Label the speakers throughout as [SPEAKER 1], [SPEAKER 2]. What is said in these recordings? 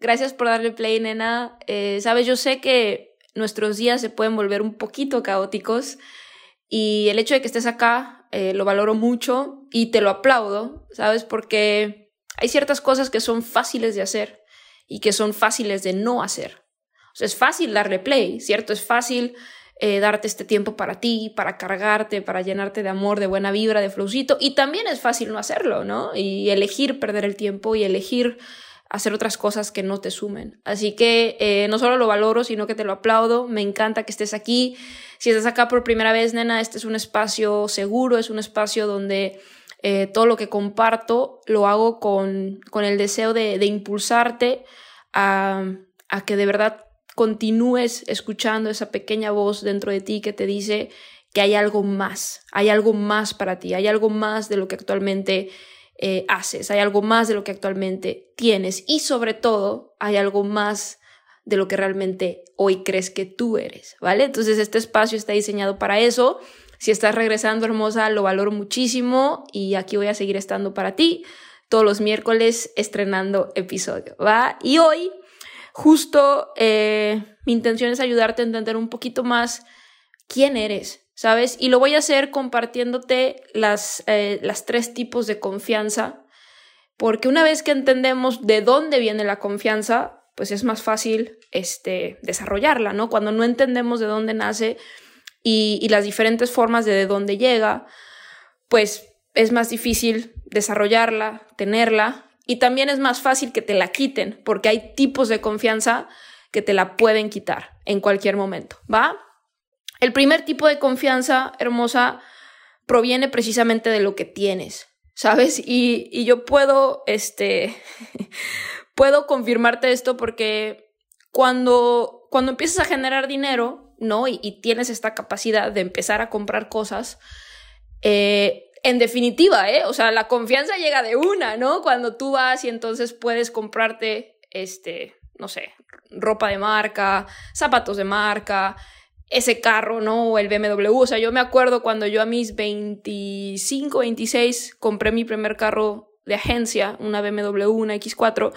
[SPEAKER 1] Gracias por darle play, nena. Eh, Sabes, yo sé que nuestros días se pueden volver un poquito caóticos y el hecho de que estés acá eh, lo valoro mucho y te lo aplaudo, ¿sabes? Porque hay ciertas cosas que son fáciles de hacer y que son fáciles de no hacer. O sea, es fácil darle play, ¿cierto? Es fácil eh, darte este tiempo para ti, para cargarte, para llenarte de amor, de buena vibra, de flowcito. Y también es fácil no hacerlo, ¿no? Y elegir perder el tiempo y elegir hacer otras cosas que no te sumen. Así que eh, no solo lo valoro, sino que te lo aplaudo. Me encanta que estés aquí. Si estás acá por primera vez, nena, este es un espacio seguro, es un espacio donde eh, todo lo que comparto lo hago con, con el deseo de, de impulsarte a, a que de verdad continúes escuchando esa pequeña voz dentro de ti que te dice que hay algo más, hay algo más para ti, hay algo más de lo que actualmente eh, haces, hay algo más de lo que actualmente tienes y sobre todo hay algo más de lo que realmente hoy crees que tú eres, ¿vale? Entonces este espacio está diseñado para eso. Si estás regresando hermosa, lo valoro muchísimo y aquí voy a seguir estando para ti todos los miércoles estrenando episodio, ¿va? Y hoy justo eh, mi intención es ayudarte a entender un poquito más quién eres, ¿sabes? Y lo voy a hacer compartiéndote las, eh, las tres tipos de confianza, porque una vez que entendemos de dónde viene la confianza, pues es más fácil este, desarrollarla, ¿no? Cuando no entendemos de dónde nace y, y las diferentes formas de, de dónde llega, pues es más difícil desarrollarla, tenerla, y también es más fácil que te la quiten, porque hay tipos de confianza que te la pueden quitar en cualquier momento, ¿va? El primer tipo de confianza hermosa proviene precisamente de lo que tienes, ¿sabes? Y, yo puedo, este, puedo confirmarte esto porque cuando, cuando empiezas a generar dinero, ¿no? Y, y tienes esta capacidad de empezar a comprar cosas, eh, en definitiva, ¿eh? O sea, la confianza llega de una, ¿no? Cuando tú vas y entonces puedes comprarte, este, no sé, ropa de marca, zapatos de marca, ese carro, ¿no? O el BMW. O sea, yo me acuerdo cuando yo a mis 25, 26 compré mi primer carro de agencia, una BMW, una X4.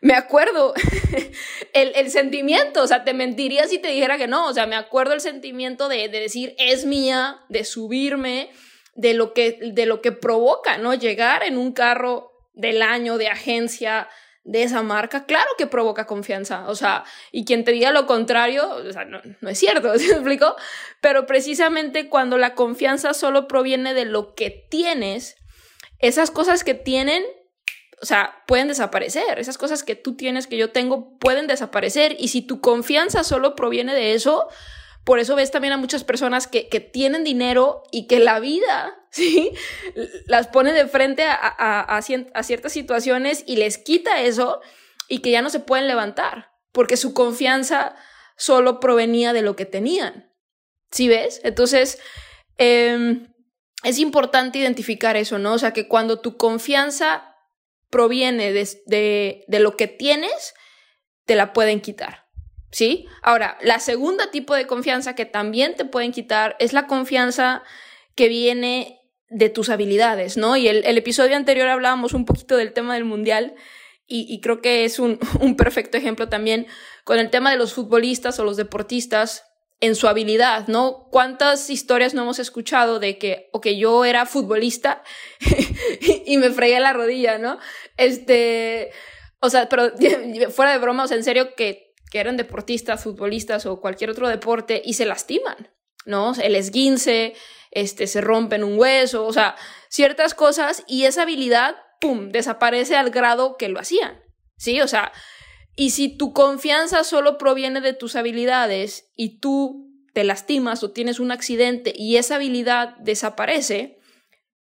[SPEAKER 1] Me acuerdo el, el, sentimiento, o sea, te mentiría si te dijera que no, o sea, me acuerdo el sentimiento de, de decir es mía, de subirme, de lo, que, de lo que provoca, ¿no? Llegar en un carro del año de agencia, de esa marca, claro que provoca confianza, o sea, y quien te diga lo contrario, o sea, no, no es cierto, ¿se me explico? Pero precisamente cuando la confianza solo proviene de lo que tienes, esas cosas que tienen, o sea, pueden desaparecer, esas cosas que tú tienes, que yo tengo, pueden desaparecer, y si tu confianza solo proviene de eso, por eso ves también a muchas personas que, que tienen dinero y que la vida, ¿sí? Las pone de frente a, a, a, ciertas situaciones y les quita eso y que ya no se pueden levantar, porque su confianza solo provenía de lo que tenían. ¿Sí ves? Entonces, eh, es importante identificar eso, ¿no? O sea, que cuando tu confianza proviene de, de, de lo que tienes, te la pueden quitar. ¿sí? Ahora, la segunda tipo de confianza que también te pueden quitar es la confianza que viene de tus habilidades, ¿no? Y el, el episodio anterior hablábamos un poquito del tema del mundial y, y creo que es un, un, perfecto ejemplo también con el tema de los futbolistas o los deportistas en su habilidad, ¿no? ¿Cuántas historias no hemos escuchado de que, ok, yo era futbolista y me fregué la rodilla, ¿no? Este, o sea, pero fuera de broma, o sea, en serio que que eran deportistas, futbolistas o cualquier otro deporte y se lastiman, ¿no? El esguince, este, se rompen un hueso, o sea, ciertas cosas y esa habilidad, ¡pum!, desaparece al grado que lo hacían, ¿sí? O sea, y si tu confianza solo proviene de tus habilidades y tú te lastimas o tienes un accidente y esa habilidad desaparece,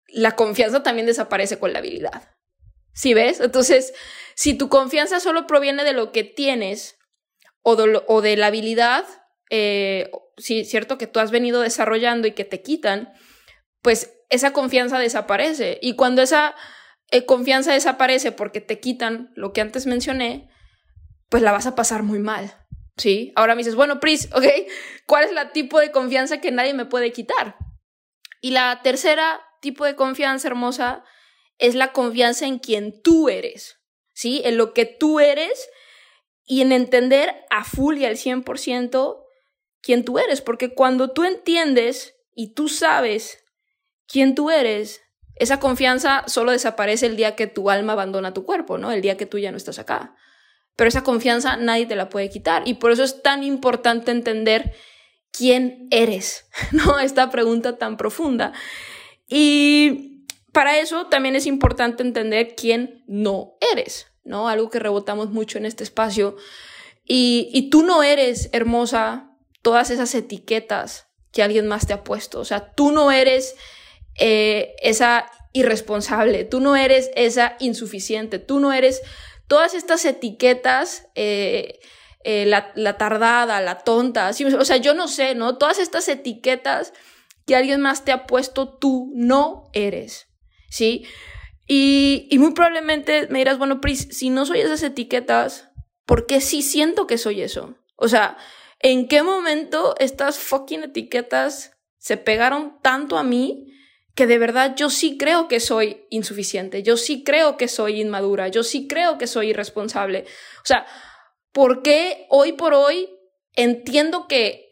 [SPEAKER 1] la confianza también desaparece con la habilidad. ¿Sí ves? Entonces, si tu confianza solo proviene de lo que tienes o de, la habilidad, eh, sí, cierto, que tú has venido desarrollando y que te quitan, pues esa confianza desaparece. Y cuando esa eh, confianza desaparece porque te quitan lo que antes mencioné, pues la vas a pasar muy mal. ¿Sí? Ahora me dices, bueno, Pris, ¿ok? ¿Cuál es la tipo de confianza que nadie me puede quitar? Y la tercera tipo de confianza hermosa es la confianza en quien tú eres, ¿sí? En lo que tú eres y en entender a full y al 100% quién tú eres, porque cuando tú entiendes y tú sabes quién tú eres, esa confianza solo desaparece el día que tu alma abandona tu cuerpo, ¿no? El día que tú ya no estás acá. Pero esa confianza nadie te la puede quitar y por eso es tan importante entender quién eres, ¿no? Esta pregunta tan profunda. Y para eso también es importante entender quién no eres, ¿no? Algo que rebotamos mucho en este espacio. Y, tú no eres hermosa todas esas etiquetas que alguien más te ha puesto. O sea, tú no eres eh, esa irresponsable, tú no eres esa insuficiente, tú no eres todas estas etiquetas, eh, eh, la, tardada, la tonta, o sea, yo no sé, ¿no? Todas estas etiquetas que alguien más te ha puesto, tú no eres, ¿sí? Y, y muy probablemente me dirás, bueno, Pris, si no soy esas etiquetas, ¿por qué sí siento que soy eso? O sea, ¿en qué momento estas fucking etiquetas se pegaron tanto a mí que de verdad yo sí creo que soy insuficiente, yo sí creo que soy inmadura, yo sí creo que soy irresponsable? O sea, ¿por qué hoy por hoy entiendo que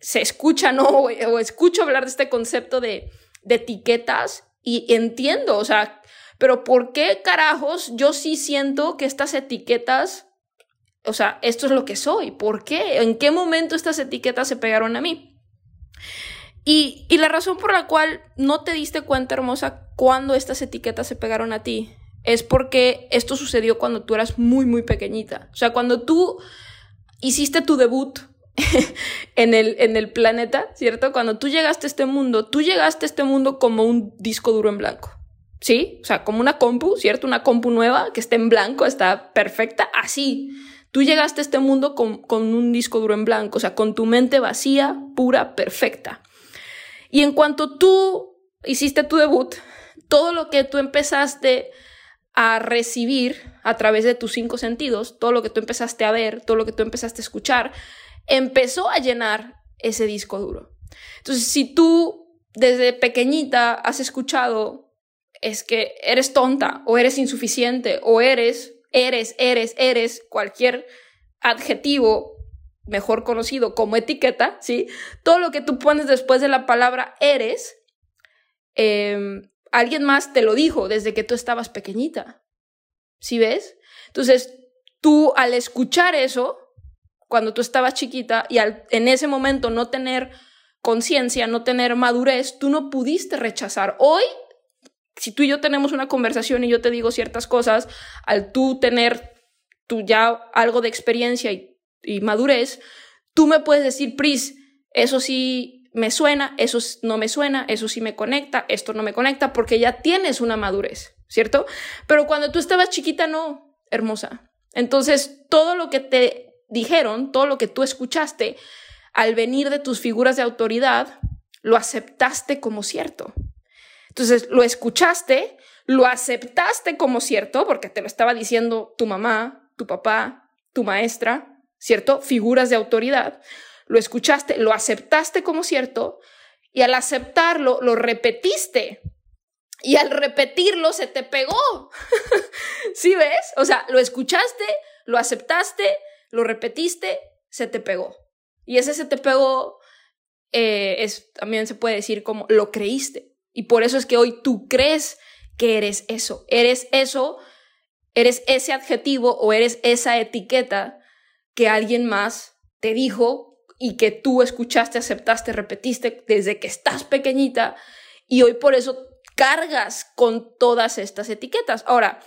[SPEAKER 1] se escucha, ¿no? O, escucho hablar de este concepto de, etiquetas y entiendo, o sea, pero ¿por qué carajos yo sí siento que estas etiquetas, o sea, esto es lo que soy? ¿Por qué? ¿En qué momento estas etiquetas se pegaron a mí? Y, y la razón por la cual no te diste cuenta, hermosa, cuando estas etiquetas se pegaron a ti, es porque esto sucedió cuando tú eras muy, muy pequeñita. O sea, cuando tú hiciste tu debut en, el, en el planeta, ¿cierto? Cuando tú llegaste a este mundo, tú llegaste a este mundo como un disco duro en blanco. ¿Sí? O sea, como una compu, ¿cierto? Una compu nueva que está en blanco, está perfecta, así. Tú llegaste a este mundo con, con un disco duro en blanco, o sea, con tu mente vacía, pura, perfecta. Y en cuanto tú hiciste tu debut, todo lo que tú empezaste a recibir a través de tus cinco sentidos, todo lo que tú empezaste a ver, todo lo que tú empezaste a escuchar, empezó a llenar ese disco duro. Entonces, si tú desde pequeñita has escuchado es que eres tonta o eres insuficiente o eres, eres, eres, eres cualquier adjetivo mejor conocido como etiqueta, ¿sí? Todo lo que tú pones después de la palabra eres, em, alguien más te lo dijo desde que tú estabas pequeñita. ¿Sí ves? Entonces, tú al escuchar eso, cuando tú estabas chiquita y al, en ese momento no tener conciencia, no tener madurez, tú no pudiste rechazar. Hoy, si tú y yo tenemos una conversación y yo te digo ciertas cosas, al tú tener tú ya algo de experiencia y, y madurez, tú me puedes decir, Pris, eso sí me suena, eso no me suena, eso sí me conecta, esto no me conecta, porque ya tienes una madurez, ¿cierto? Pero cuando tú estabas chiquita, no, hermosa. Entonces, todo lo que te dijeron, todo lo que tú escuchaste, al venir de tus figuras de autoridad, lo aceptaste como cierto. Entonces, lo escuchaste, lo aceptaste como cierto, porque te lo estaba diciendo tu mamá, tu papá, tu maestra, ¿cierto? Figuras de autoridad. Lo escuchaste, lo aceptaste como cierto, y al aceptarlo, lo repetiste. Y al repetirlo, se te pegó. ¿Sí ves? O sea, lo escuchaste, lo aceptaste, lo repetiste, se te pegó. Y ese se te pegó eh, es, también se puede decir como lo creíste. Y por eso es que hoy tú crees que eres eso. Eres eso, eres ese adjetivo o eres esa etiqueta que alguien más te dijo y que tú escuchaste, aceptaste, repetiste desde que estás pequeñita y hoy por eso cargas con todas estas etiquetas. Ahora,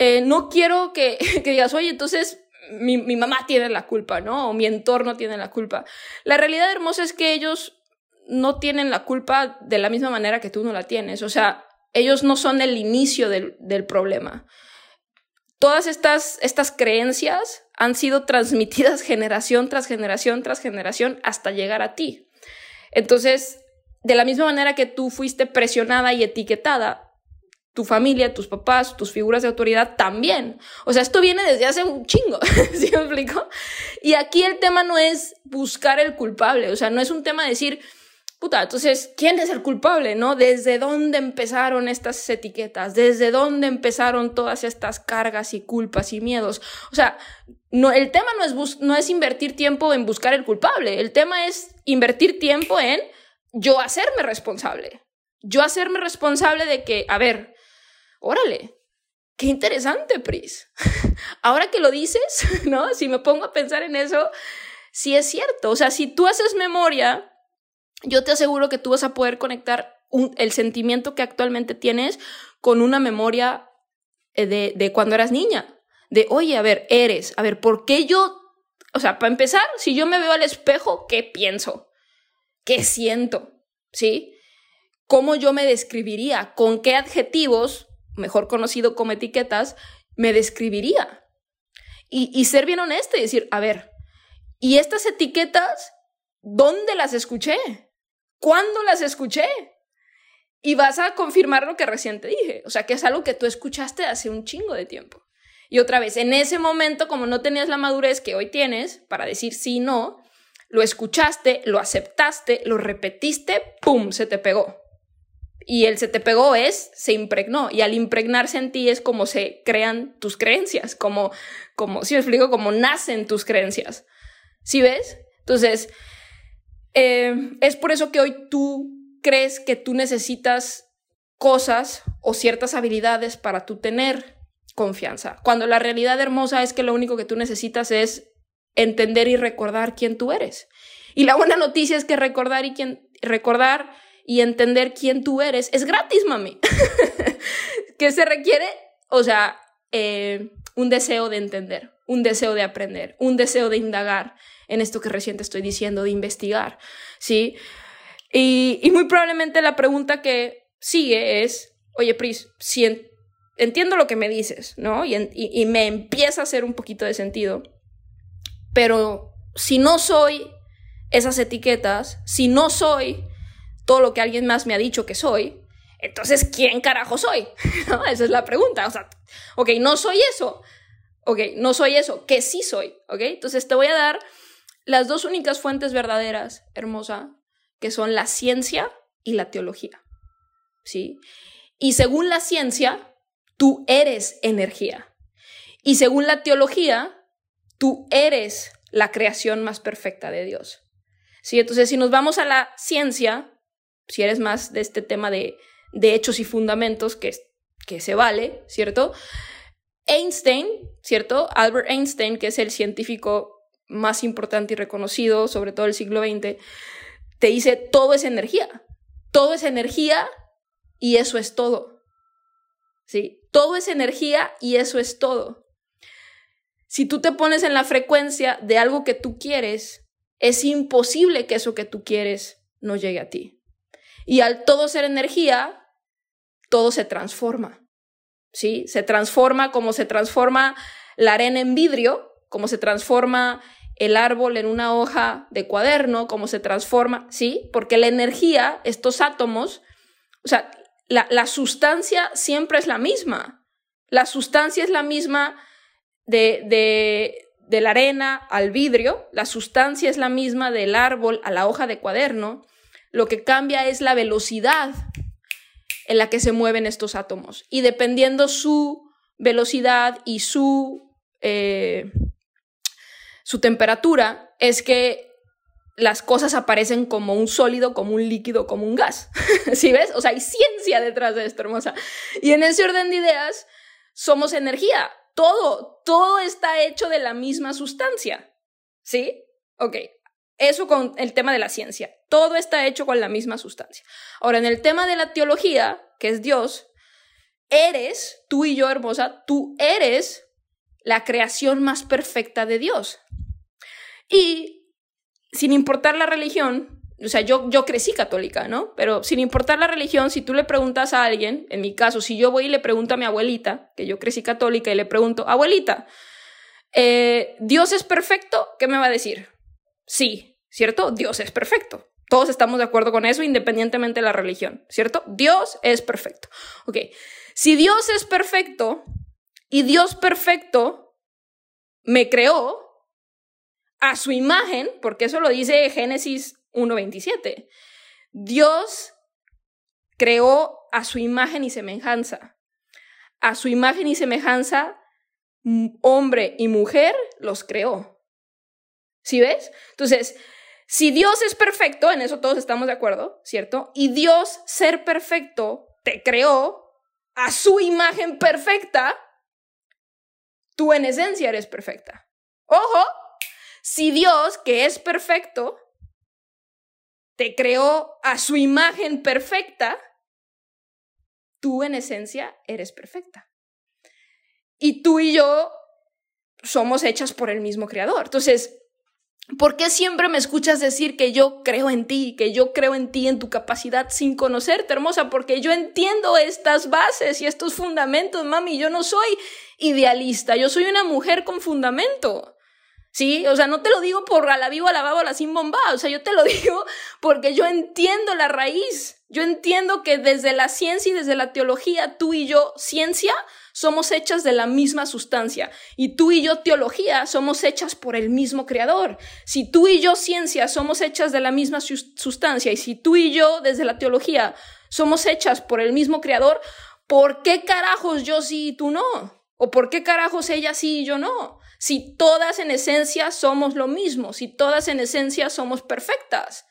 [SPEAKER 1] eh, no quiero que, que, digas, oye, entonces mi, mi, mamá tiene la culpa, ¿no? O mi entorno tiene la culpa. La realidad hermosa es que ellos no tienen la culpa de la misma manera que tú no la tienes. O sea, ellos no son el inicio del, del problema. Todas estas, estas creencias han sido transmitidas generación tras generación tras generación hasta llegar a ti. Entonces, de la misma manera que tú fuiste presionada y etiquetada, tu familia, tus papás, tus figuras de autoridad también. O sea, esto viene desde hace un chingo, ¿sí me explico? Y aquí el tema no es buscar el culpable, o sea, no es un tema de decir, puta, entonces, ¿quién es el culpable, no? ¿Desde dónde empezaron estas etiquetas? ¿Desde dónde empezaron todas estas cargas y culpas y miedos? O sea, no, el tema no es, no es invertir tiempo en buscar el culpable, el tema es invertir tiempo en yo hacerme responsable. Yo hacerme responsable de que, a ver, órale, qué interesante, Pris. Ahora que lo dices, ¿no? Si me pongo a pensar en eso, sí es cierto. O sea, si tú haces memoria, yo te aseguro que tú vas a poder conectar el sentimiento que actualmente tienes con una memoria eh, de, de cuando eras niña. De, oye, a ver, eres, a ver, ¿por qué yo? O sea, para empezar, si yo me veo al espejo, ¿qué pienso? ¿Qué siento? ¿Sí? ¿Cómo yo me describiría? ¿Con qué adjetivos mejor conocido como etiquetas, me describiría. Y, ser bien honesto y decir, a ver, ¿y estas etiquetas, dónde las escuché? ¿Cuándo las escuché? Y vas a confirmar lo que recién te dije, o sea, que es algo que tú escuchaste hace un chingo de tiempo. Y otra vez, en ese momento, como no tenías la madurez que hoy tienes para decir sí, no, lo escuchaste, lo aceptaste, lo repetiste, ¡pum!, se te pegó y el se te pegó es, se impregnó. Y al impregnarse en ti es como se crean tus creencias, como, como, si me explico, como nacen tus creencias. ¿Sí ves? Entonces, eh, es por eso que hoy tú crees que tú necesitas cosas o ciertas habilidades para tú tener confianza. Cuando la realidad hermosa es que lo único que tú necesitas es entender y recordar quién tú eres. Y la buena noticia es que recordar y quién, recordar y entender quién tú eres es gratis, mami. que se requiere, o sea, eh, un deseo de entender, un deseo de aprender, un deseo de indagar en esto que recién te estoy diciendo, de investigar, ¿sí? Y, muy probablemente la pregunta que sigue es, oye, Pris, si entiendo lo que me dices, ¿no? Y me empieza a hacer un poquito de sentido, pero si no soy esas etiquetas, si no soy todo lo que alguien más me ha dicho que soy, entonces, ¿quién carajo soy? Esa es la pregunta. O sea, ok, no soy eso. Ok, no soy eso, que sí soy. Ok, entonces te voy a dar las dos únicas fuentes verdaderas, hermosa, que son la ciencia y la teología. ¿Sí? Y según la ciencia, tú eres energía. Y según la teología, tú eres la creación más perfecta de Dios. ¿Sí? Entonces, si nos vamos a la ciencia, si eres más de este tema de, de hechos y fundamentos, que, que se vale, ¿cierto? Einstein, ¿cierto? Albert Einstein, que es el científico más importante y reconocido, sobre todo del siglo XX, te dice, todo es energía, todo es energía y eso es todo. ¿Sí? Todo es energía y eso es todo. Si tú te pones en la frecuencia de algo que tú quieres, es imposible que eso que tú quieres no llegue a ti. Y al todo ser energía, todo se transforma. ¿Sí? Se transforma como se transforma la arena en vidrio, como se transforma el árbol en una hoja de cuaderno, como se transforma, ¿sí? Porque la energía, estos átomos, o sea, la, la sustancia siempre es la misma. La sustancia es la misma de, de, de la arena al vidrio, la sustancia es la misma del árbol a la hoja de cuaderno, lo que cambia es la velocidad en la que se mueven estos átomos. Y dependiendo su velocidad y su, eh, su temperatura, es que las cosas aparecen como un sólido, como un líquido, como un gas. ¿Sí ves? O sea, hay ciencia detrás de esto, hermosa. Y en ese orden de ideas, somos energía. Todo, todo está hecho de la misma sustancia. ¿Sí? Ok, Eso con el tema de la ciencia. Todo está hecho con la misma sustancia. Ahora, en el tema de la teología, que es Dios, eres, tú y yo, hermosa, tú eres la creación más perfecta de Dios. Y sin importar la religión, o sea, yo, yo crecí católica, ¿no? Pero sin importar la religión, si tú le preguntas a alguien, en mi caso, si yo voy y le pregunto a mi abuelita, que yo crecí católica, y le pregunto, abuelita, eh, ¿Dios es perfecto? ¿Qué me va a decir? Sí, ¿cierto? Dios es perfecto. Todos estamos de acuerdo con eso, independientemente de la religión, ¿cierto? Dios es perfecto. Ok, si Dios es perfecto y Dios perfecto me creó a su imagen, porque eso lo dice Génesis 1.27, Dios creó a su imagen y semejanza. A su imagen y semejanza, hombre y mujer los creó. ¿Sí ves? Entonces, si Dios es perfecto, en eso todos estamos de acuerdo, ¿cierto? Y Dios, ser perfecto, te creó a su imagen perfecta, tú en esencia eres perfecta. Ojo, si Dios, que es perfecto, te creó a su imagen perfecta, tú en esencia eres perfecta. Y tú y yo somos hechas por el mismo creador. Entonces, ¿Por qué siempre me escuchas decir que yo creo en ti, que yo creo en ti, en tu capacidad sin conocerte, hermosa? Porque yo entiendo estas bases y estos fundamentos, mami. Yo no soy idealista, yo soy una mujer con fundamento. ¿Sí? O sea, no te lo digo por a la viva, a la a la sin bomba. O sea, yo te lo digo porque yo entiendo la raíz. Yo entiendo que desde la ciencia y desde la teología, tú y yo, ciencia, somos hechas de la misma sustancia. Y tú y yo, teología, somos hechas por el mismo creador. Si tú y yo, ciencia, somos hechas de la misma sustancia, y si tú y yo, desde la teología, somos hechas por el mismo creador, ¿por qué carajos yo sí y tú no? ¿O por qué carajos ella sí y yo no? Si todas en esencia somos lo mismo, si todas en esencia somos perfectas.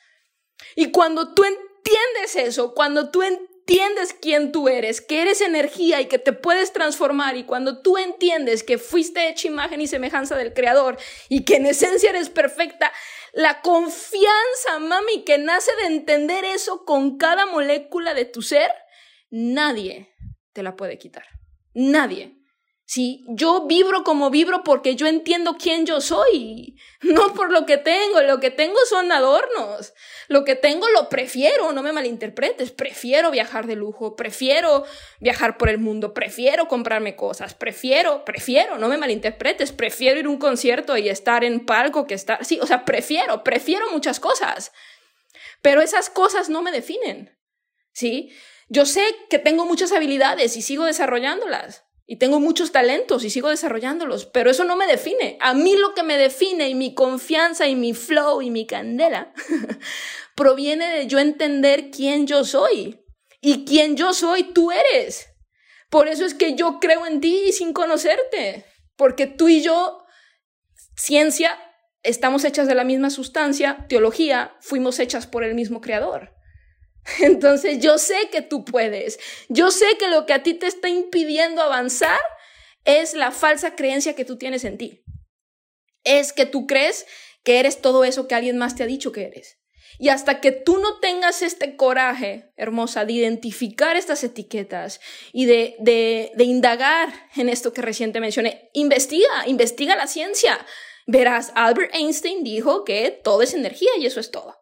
[SPEAKER 1] Y cuando tú entiendes eso, cuando tú entiendes entiendes quién tú eres, que eres energía y que te puedes transformar y cuando tú entiendes que fuiste hecha imagen y semejanza del Creador y que en esencia eres perfecta, la confianza, mami, que nace de entender eso con cada molécula de tu ser, nadie te la puede quitar. Nadie. Sí, yo vibro como vibro porque yo entiendo quién yo soy, no por lo que tengo, lo que tengo son adornos, lo que tengo lo prefiero, no me malinterpretes, prefiero viajar de lujo, prefiero viajar por el mundo, prefiero comprarme cosas, prefiero, prefiero, no me malinterpretes, prefiero ir a un concierto y estar en palco que estar, sí, o sea, prefiero, prefiero muchas cosas, pero esas cosas no me definen, ¿sí? Yo sé que tengo muchas habilidades y sigo desarrollándolas y tengo muchos talentos y sigo desarrollándolos, pero eso no me define. A mí lo que me define y mi confianza y mi flow y mi candela proviene de yo entender quién yo soy. Y quién yo soy, tú eres. Por eso es que yo creo en ti sin conocerte, porque tú y yo, ciencia, estamos hechas de la misma sustancia, teología, fuimos hechas por el mismo creador. Entonces yo sé que tú puedes. Yo sé que lo que a ti te está impidiendo avanzar es la falsa creencia que tú tienes en ti. Es que tú crees que eres todo eso que alguien más te ha dicho que eres. Y hasta que tú no tengas este coraje, hermosa, de identificar estas etiquetas y de, de, de indagar en esto que reciente mencioné, investiga, investiga la ciencia. Verás, Albert Einstein dijo que todo es energía y eso es todo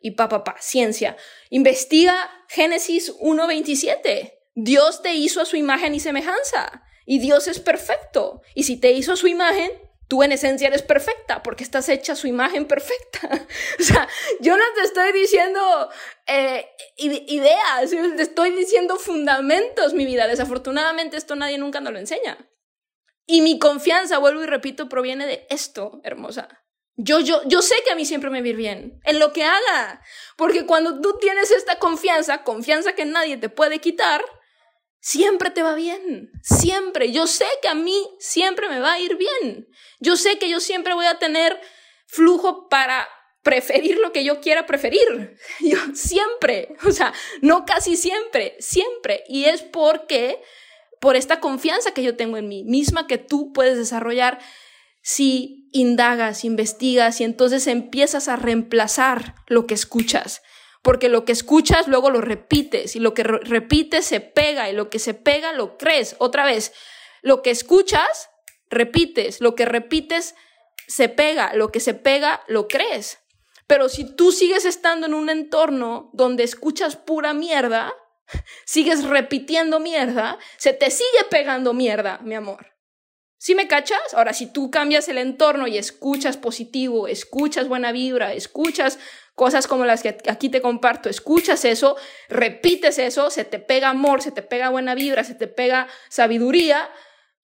[SPEAKER 1] y pa, pa, pa, ciencia. Investiga Génesis 1.27. Dios te hizo a su imagen y semejanza. Y Dios es perfecto. Y si te hizo a su imagen, tú en esencia eres perfecta porque estás hecha a su imagen perfecta. o sea, yo no te estoy diciendo eh, ideas, te estoy diciendo fundamentos, mi vida. Desafortunadamente esto nadie nunca nos lo enseña. Y mi confianza, vuelvo y repito, proviene de esto, hermosa. Yo, yo, yo sé que a mí siempre me va a ir bien en lo que haga, porque cuando tú tienes esta confianza, confianza que nadie te puede quitar, siempre te va bien, siempre. Yo sé que a mí siempre me va a ir bien. Yo sé que yo siempre voy a tener flujo para preferir lo que yo quiera preferir. Yo siempre, o sea, no casi siempre, siempre. Y es porque, por esta confianza que yo tengo en mí misma, que tú puedes desarrollar si indagas, investigas y entonces empiezas a reemplazar lo que escuchas. Porque lo que escuchas luego lo repites y lo que repites se pega y lo que se pega lo crees. Otra vez, lo que escuchas, repites, lo que repites se pega, lo que se pega lo crees. Pero si tú sigues estando en un entorno donde escuchas pura mierda, sigues repitiendo mierda, se te sigue pegando mierda, mi amor. ¿Sí me cachas? Ahora, si tú cambias el entorno y escuchas positivo, escuchas buena vibra, escuchas cosas como las que aquí te comparto, escuchas eso, repites eso, se te pega amor, se te pega buena vibra, se te pega sabiduría,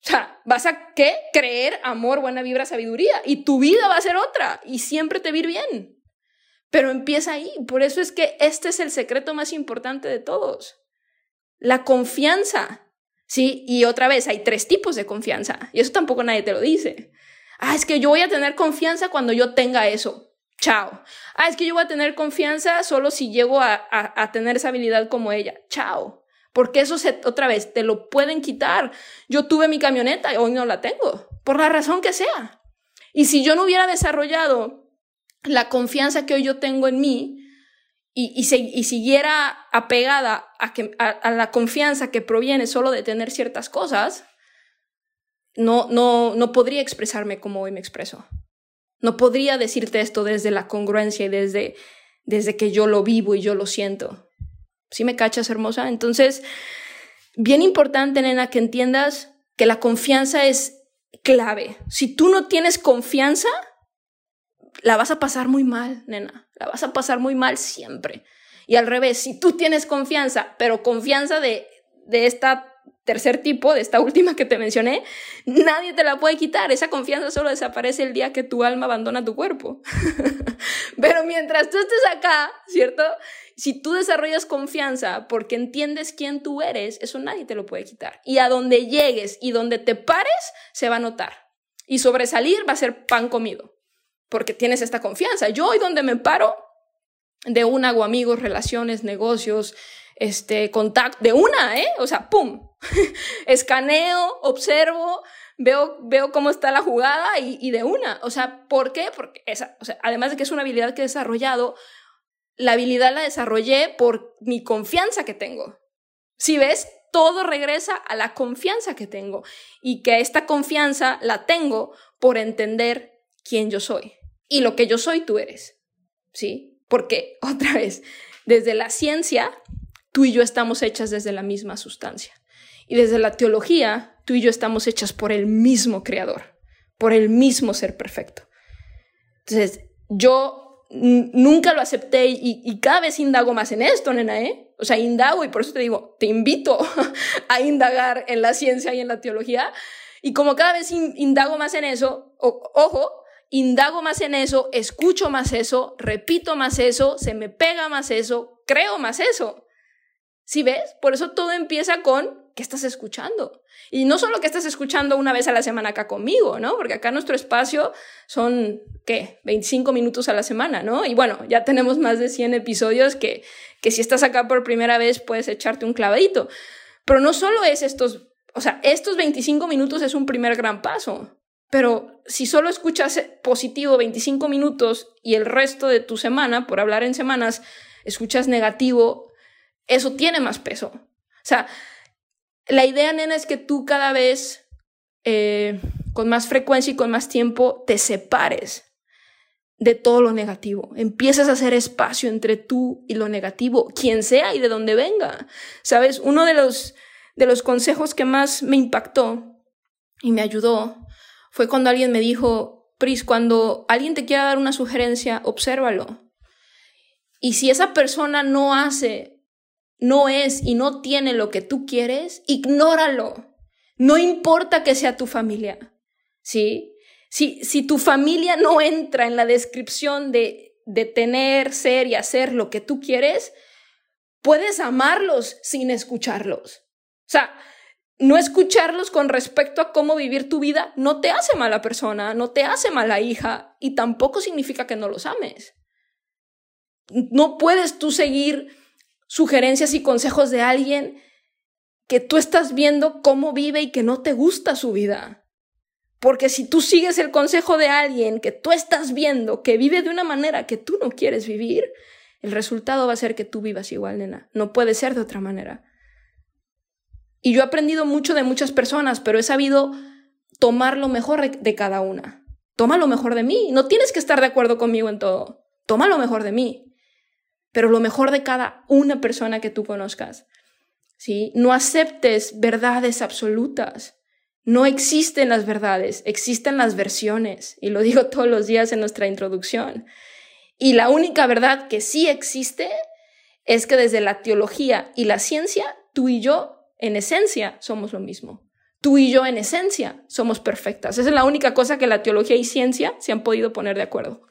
[SPEAKER 1] o sea, vas a ¿qué? creer amor, buena vibra, sabiduría y tu vida va a ser otra y siempre te va bien. Pero empieza ahí, por eso es que este es el secreto más importante de todos. La confianza. ¿Sí? Y otra vez, hay tres tipos de confianza. Y eso tampoco nadie te lo dice. Ah, es que yo voy a tener confianza cuando yo tenga eso. Chao. Ah, es que yo voy a tener confianza solo si llego a, a, tener esa habilidad como ella. Chao. Porque eso se, otra vez, te lo pueden quitar. Yo tuve mi camioneta y hoy no la tengo. Por la razón que sea. Y si yo no hubiera desarrollado la confianza que hoy yo tengo en mí, y, y, siguiera apegada a, que, a, la confianza que proviene solo de tener ciertas cosas, no, no, no podría expresarme como hoy me expreso. No podría decirte esto desde la congruencia y desde, desde que yo lo vivo y yo lo siento. ¿Sí me cachas, hermosa? Entonces, bien importante, nena, que entiendas que la confianza es clave. Si tú no tienes confianza, la vas a pasar muy mal, nena. La vas a pasar muy mal siempre. Y al revés, si tú tienes confianza, pero confianza de, de esta tercer tipo, de esta última que te mencioné, nadie te la puede quitar. Esa confianza solo desaparece el día que tu alma abandona tu cuerpo. Pero mientras tú estés acá, ¿cierto? Si tú desarrollas confianza porque entiendes quién tú eres, eso nadie te lo puede quitar. Y a donde llegues y donde te pares, se va a notar. Y sobresalir va a ser pan comido porque tienes esta confianza. Yo hoy donde me paro, de una hago amigos, relaciones, negocios, este, contacto, de una, ¿eh? O sea, ¡pum! Escaneo, observo, veo, veo cómo está la jugada y, y, de una. O sea, ¿por qué? Porque esa, o sea, además de que es una habilidad que he desarrollado, la habilidad la desarrollé por mi confianza que tengo. Si ves, todo regresa a la confianza que tengo y que esta confianza la tengo por entender quién yo soy y lo que yo soy, tú eres. ¿Sí? Porque, otra vez, desde la ciencia, tú y yo estamos hechas desde la misma sustancia. Y desde la teología, tú y yo estamos hechas por el mismo creador, por el mismo ser perfecto. Entonces, yo nunca lo acepté y, y, cada vez indago más en esto, nena, ¿eh? O sea, indago y por eso te digo, te invito a indagar en la ciencia y en la teología. Y como cada vez indago más en eso, ojo, indago más en eso, escucho más eso, repito más eso, se me pega más eso, creo más eso. ¿Sí ves? Por eso todo empieza con ¿qué estás escuchando? Y no solo que estás escuchando una vez a la semana acá conmigo, ¿no? Porque acá nuestro espacio son, ¿qué? 25 minutos a la semana, ¿no? Y bueno, ya tenemos más de 100 episodios que, que si estás acá por primera vez puedes echarte un clavadito. Pero no solo es estos, o sea, estos 25 minutos es un primer gran paso. Pero si solo escuchas positivo 25 minutos y el resto de tu semana, por hablar en semanas, escuchas negativo, eso tiene más peso. O sea, la idea, nena, es que tú cada vez, eh, con más frecuencia y con más tiempo, te separes de todo lo negativo. Empiezas a hacer espacio entre tú y lo negativo, quien sea y de donde venga. Sabes, uno de los, de los consejos que más me impactó y me ayudó fue cuando alguien me dijo, Pris, cuando alguien te quiera dar una sugerencia, obsérvalo. Y si esa persona no hace, no es y no tiene lo que tú quieres, ignóralo. No importa que sea tu familia. ¿Sí? Si, si tu familia no entra en la descripción de, de tener, ser y hacer lo que tú quieres, puedes amarlos sin escucharlos. O sea, no escucharlos con respecto a cómo vivir tu vida no te hace mala persona, no te hace mala hija y tampoco significa que no los ames. No puedes tú seguir sugerencias y consejos de alguien que tú estás viendo cómo vive y que no te gusta su vida. Porque si tú sigues el consejo de alguien que tú estás viendo que vive de una manera que tú no quieres vivir, el resultado va a ser que tú vivas igual, nena. No puede ser de otra manera. Y yo he aprendido mucho de muchas personas, pero he sabido tomar lo mejor de cada una. Toma lo mejor de mí. No tienes que estar de acuerdo conmigo en todo. Toma lo mejor de mí. Pero lo mejor de cada una persona que tú conozcas. ¿Sí? No aceptes verdades absolutas. No existen las verdades, existen las versiones, y lo digo todos los días en nuestra introducción. Y la única verdad que sí existe es que desde la teología y la ciencia, tú y yo, en esencia, somos lo mismo. Tú y yo, en esencia, somos perfectas. Esa es la única cosa que la teología y ciencia se han podido poner de acuerdo.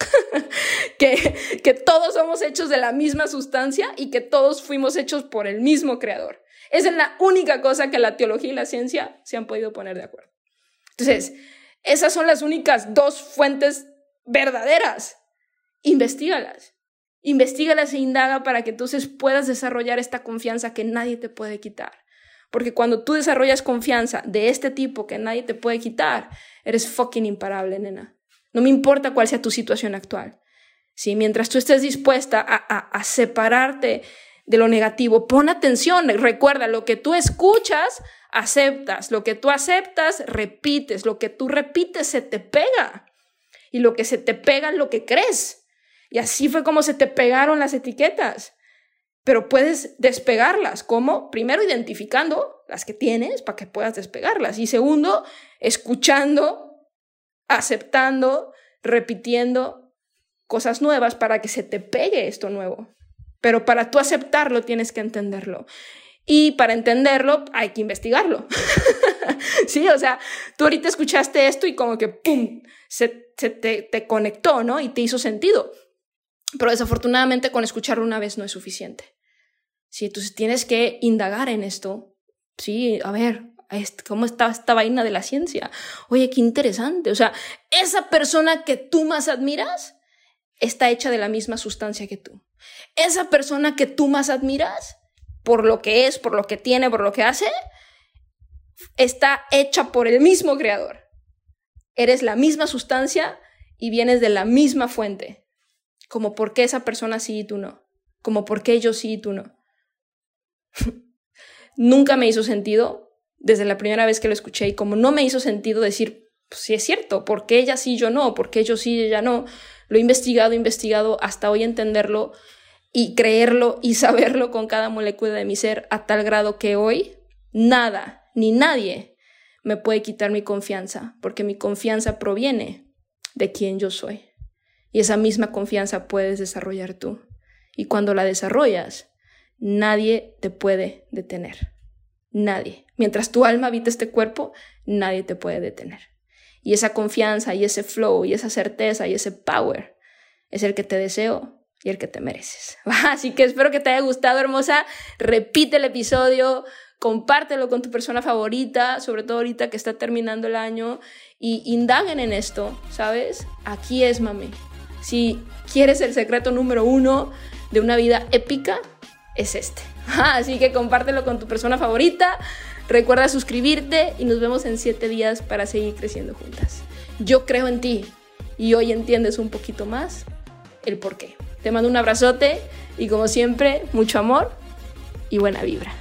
[SPEAKER 1] que, que todos somos hechos de la misma sustancia y que todos fuimos hechos por el mismo creador. Esa es la única cosa que la teología y la ciencia se han podido poner de acuerdo. Entonces, esas son las únicas dos fuentes verdaderas. Investígalas. Investígalas e indaga para que entonces puedas desarrollar esta confianza que nadie te puede quitar. Porque cuando tú desarrollas confianza de este tipo que nadie te puede quitar, eres fucking imparable, nena. No me importa cuál sea tu situación actual. Si mientras tú estés dispuesta a, a, a separarte de lo negativo. Pon atención, recuerda, lo que tú escuchas, aceptas, lo que tú aceptas, repites, lo que tú repites se te pega y lo que se te pega es lo que crees. Y así fue como se te pegaron las etiquetas. Pero puedes despegarlas. ¿Cómo? Primero identificando las que tienes para que puedas despegarlas. Y segundo, escuchando, aceptando, repitiendo cosas nuevas para que se te pegue esto nuevo. Pero para tú aceptarlo tienes que entenderlo. Y para entenderlo hay que investigarlo. sí, o sea, tú ahorita escuchaste esto y como que, ¡pum!, se, te, te conectó, ¿no? Y te hizo sentido. Pero desafortunadamente con escucharlo una vez no es suficiente. Sí, entonces tienes que indagar en esto. Sí, a ver, ¿cómo está esta vaina de la ciencia? Oye, qué interesante. O sea, esa persona que tú más admiras está hecha de la misma sustancia que tú. Esa persona que tú más admiras, por lo que es, por lo que tiene, por lo que hace, está hecha por el mismo creador. Eres la misma sustancia y vienes de la misma fuente. Como por qué esa persona sí y tú no. Como por qué yo sí y tú no. Nunca me hizo sentido desde la primera vez que lo escuché y como no me hizo sentido decir, pues sí es cierto, ¿por qué ella sí, yo no? ¿Por qué yo sí, ella no? Lo he investigado, investigado hasta hoy entenderlo y creerlo y saberlo con cada molécula de mi ser a tal grado que hoy nada ni nadie me puede quitar mi confianza, porque mi confianza proviene de quien yo soy. Y esa misma confianza puedes desarrollar tú. Y cuando la desarrollas, nadie te puede detener. Nadie. Mientras tu alma habita este cuerpo, nadie te puede detener. Y esa confianza y ese flow y esa certeza y ese power es el que te deseo y el que te mereces. Así que espero que te haya gustado, hermosa. Repite el episodio, compártelo con tu persona favorita, sobre todo ahorita que está terminando el año, y indaguen en esto, ¿sabes? Aquí es, mami. Si quieres el secreto número uno de una vida épica, es este. Así que compártelo con tu persona favorita. Recuerda suscribirte y nos vemos en siete días para seguir creciendo juntas. Yo creo en ti y hoy entiendes un poquito más el por qué. Te mando un abrazote y como siempre, mucho amor y buena vibra.